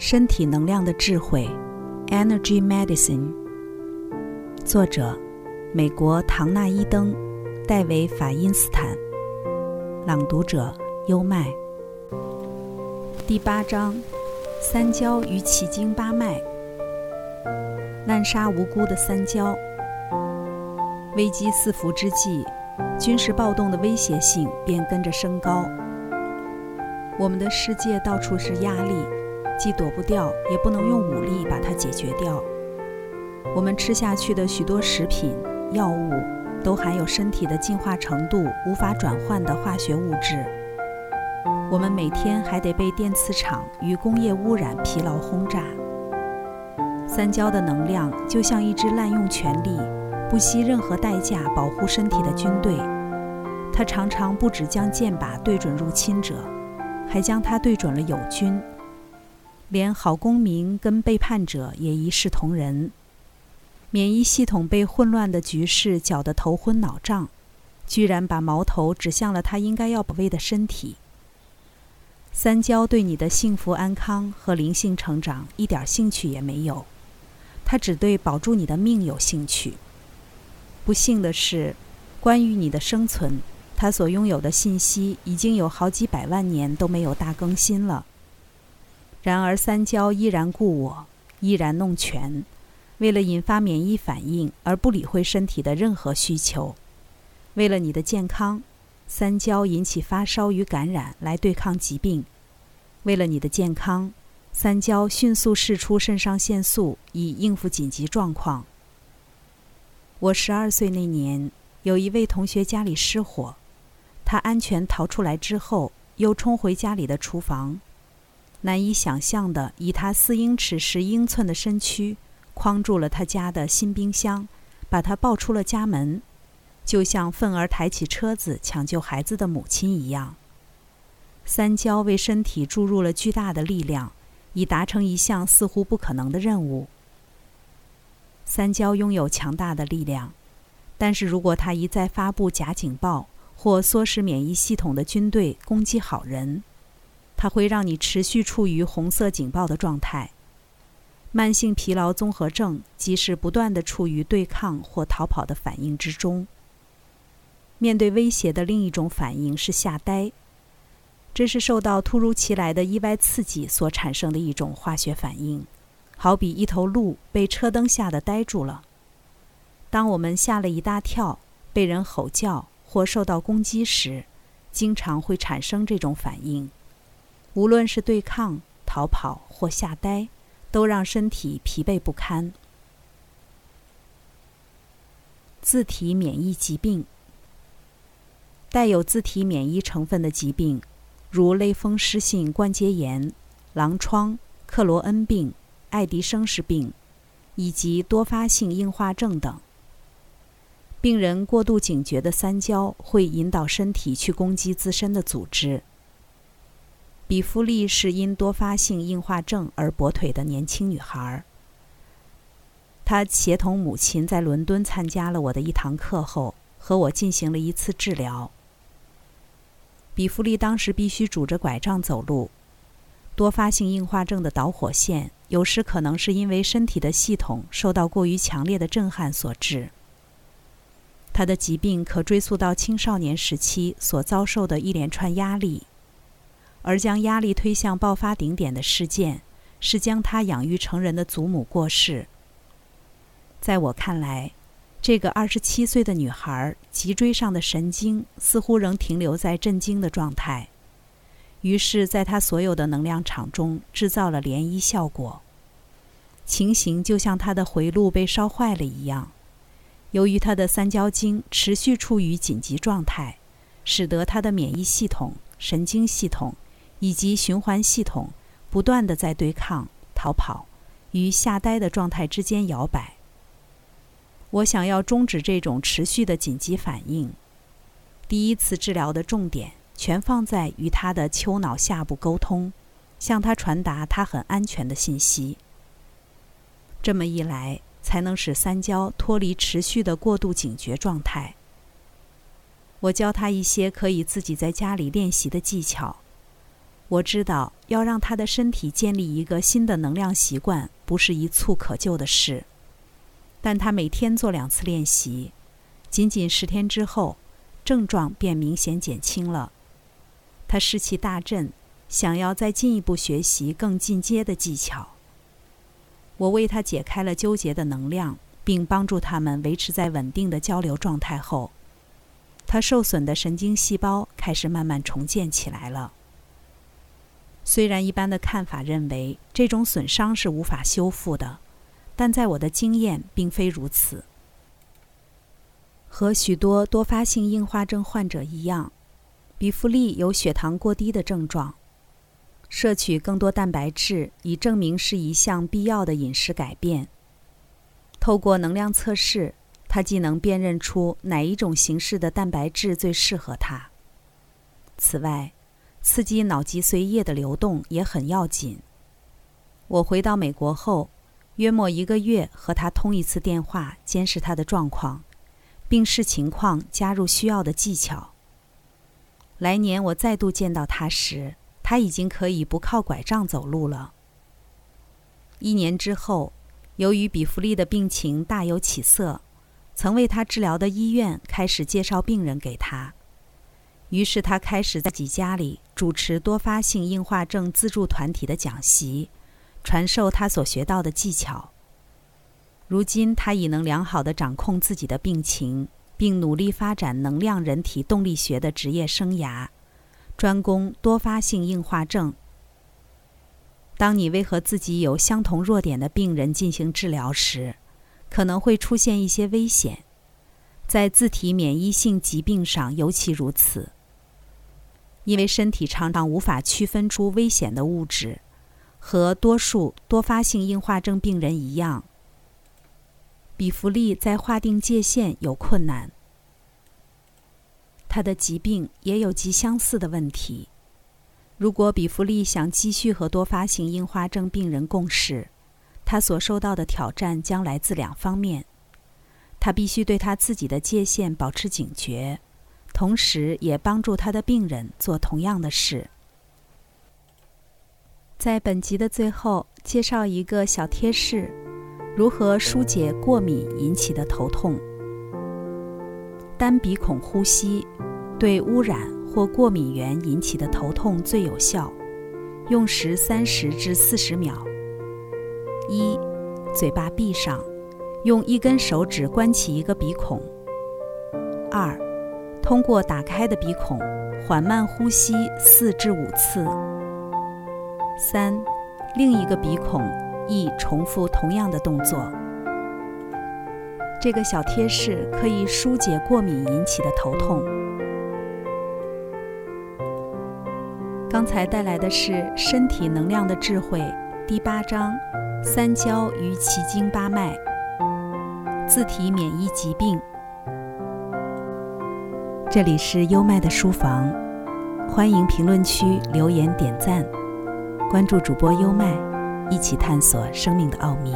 身体能量的智慧，Energy Medicine。作者：美国唐纳伊登、戴维法因斯坦。朗读者：优麦。第八章：三焦与奇经八脉。滥杀无辜的三焦。危机四伏之际，军事暴动的威胁性便跟着升高。我们的世界到处是压力，既躲不掉，也不能用武力把它解决掉。我们吃下去的许多食品、药物，都含有身体的进化程度无法转换的化学物质。我们每天还得被电磁场与工业污染疲劳轰炸。三焦的能量就像一支滥用权力、不惜任何代价保护身体的军队，它常常不只将箭靶对准入侵者。还将它对准了友军，连好公民跟背叛者也一视同仁。免疫系统被混乱的局势搅得头昏脑胀，居然把矛头指向了他应该要保卫的身体。三焦对你的幸福安康和灵性成长一点兴趣也没有，他只对保住你的命有兴趣。不幸的是，关于你的生存。他所拥有的信息已经有好几百万年都没有大更新了。然而三焦依然故我，依然弄权，为了引发免疫反应而不理会身体的任何需求。为了你的健康，三焦引起发烧与感染来对抗疾病。为了你的健康，三焦迅速释出肾上腺素以应付紧急状况。我十二岁那年，有一位同学家里失火。他安全逃出来之后，又冲回家里的厨房，难以想象的以他四英尺十英寸的身躯，框住了他家的新冰箱，把他抱出了家门，就像愤而抬起车子抢救孩子的母亲一样。三焦为身体注入了巨大的力量，以达成一项似乎不可能的任务。三焦拥有强大的力量，但是如果他一再发布假警报，或唆使免疫系统的军队攻击好人，它会让你持续处于红色警报的状态。慢性疲劳综合症即是不断的处于对抗或逃跑的反应之中。面对威胁的另一种反应是吓呆，这是受到突如其来的意外刺激所产生的一种化学反应，好比一头鹿被车灯吓得呆住了。当我们吓了一大跳，被人吼叫。或受到攻击时，经常会产生这种反应。无论是对抗、逃跑或吓呆，都让身体疲惫不堪。自体免疫疾病，带有自体免疫成分的疾病，如类风湿性关节炎、狼疮、克罗恩病、爱迪生氏病，以及多发性硬化症等。病人过度警觉的三焦会引导身体去攻击自身的组织。比弗利是因多发性硬化症而跛腿的年轻女孩。她协同母亲在伦敦参加了我的一堂课后，和我进行了一次治疗。比弗利当时必须拄着拐杖走路。多发性硬化症的导火线有时可能是因为身体的系统受到过于强烈的震撼所致。他的疾病可追溯到青少年时期所遭受的一连串压力，而将压力推向爆发顶点的事件是将他养育成人的祖母过世。在我看来，这个二十七岁的女孩脊椎上的神经似乎仍停留在震惊的状态，于是，在她所有的能量场中制造了涟漪效果，情形就像她的回路被烧坏了一样。由于她的三焦经持续处于紧急状态，使得她的免疫系统、神经系统以及循环系统不断的在对抗、逃跑与吓呆的状态之间摇摆。我想要终止这种持续的紧急反应。第一次治疗的重点全放在与他的丘脑下部沟通，向他传达他很安全的信息。这么一来。才能使三焦脱离持续的过度警觉状态。我教他一些可以自己在家里练习的技巧。我知道要让他的身体建立一个新的能量习惯，不是一蹴可就的事。但他每天做两次练习，仅仅十天之后，症状便明显减轻了。他士气大振，想要再进一步学习更进阶的技巧。我为他解开了纠结的能量，并帮助他们维持在稳定的交流状态后，他受损的神经细胞开始慢慢重建起来了。虽然一般的看法认为这种损伤是无法修复的。但在我的经验，并非如此。和许多多发性硬化症患者一样，比弗利有血糖过低的症状。摄取更多蛋白质已证明是一项必要的饮食改变。透过能量测试，他既能辨认出哪一种形式的蛋白质最适合他。此外，刺激脑脊髓液的流动也很要紧。我回到美国后。约莫一个月和他通一次电话，监视他的状况，并视情况加入需要的技巧。来年我再度见到他时，他已经可以不靠拐杖走路了。一年之后，由于比弗利的病情大有起色，曾为他治疗的医院开始介绍病人给他，于是他开始在自己家里主持多发性硬化症自助团体的讲习。传授他所学到的技巧。如今，他已能良好的掌控自己的病情，并努力发展能量人体动力学的职业生涯，专攻多发性硬化症。当你为和自己有相同弱点的病人进行治疗时，可能会出现一些危险，在自体免疫性疾病上尤其如此，因为身体常常无法区分出危险的物质。和多数多发性硬化症病人一样，比弗利在划定界限有困难。他的疾病也有极相似的问题。如果比弗利想继续和多发性硬化症病人共事，他所受到的挑战将来自两方面：他必须对他自己的界限保持警觉，同时也帮助他的病人做同样的事。在本集的最后，介绍一个小贴士：如何疏解过敏引起的头痛。单鼻孔呼吸对污染或过敏源引起的头痛最有效，用时三十至四十秒。一，嘴巴闭上，用一根手指关起一个鼻孔。二，通过打开的鼻孔缓慢呼吸四至五次。三，另一个鼻孔亦重复同样的动作。这个小贴士可以疏解过敏引起的头痛。刚才带来的是《身体能量的智慧》第八章：三焦与奇经八脉，自体免疫疾病。这里是优麦的书房，欢迎评论区留言点赞。关注主播优麦，一起探索生命的奥秘。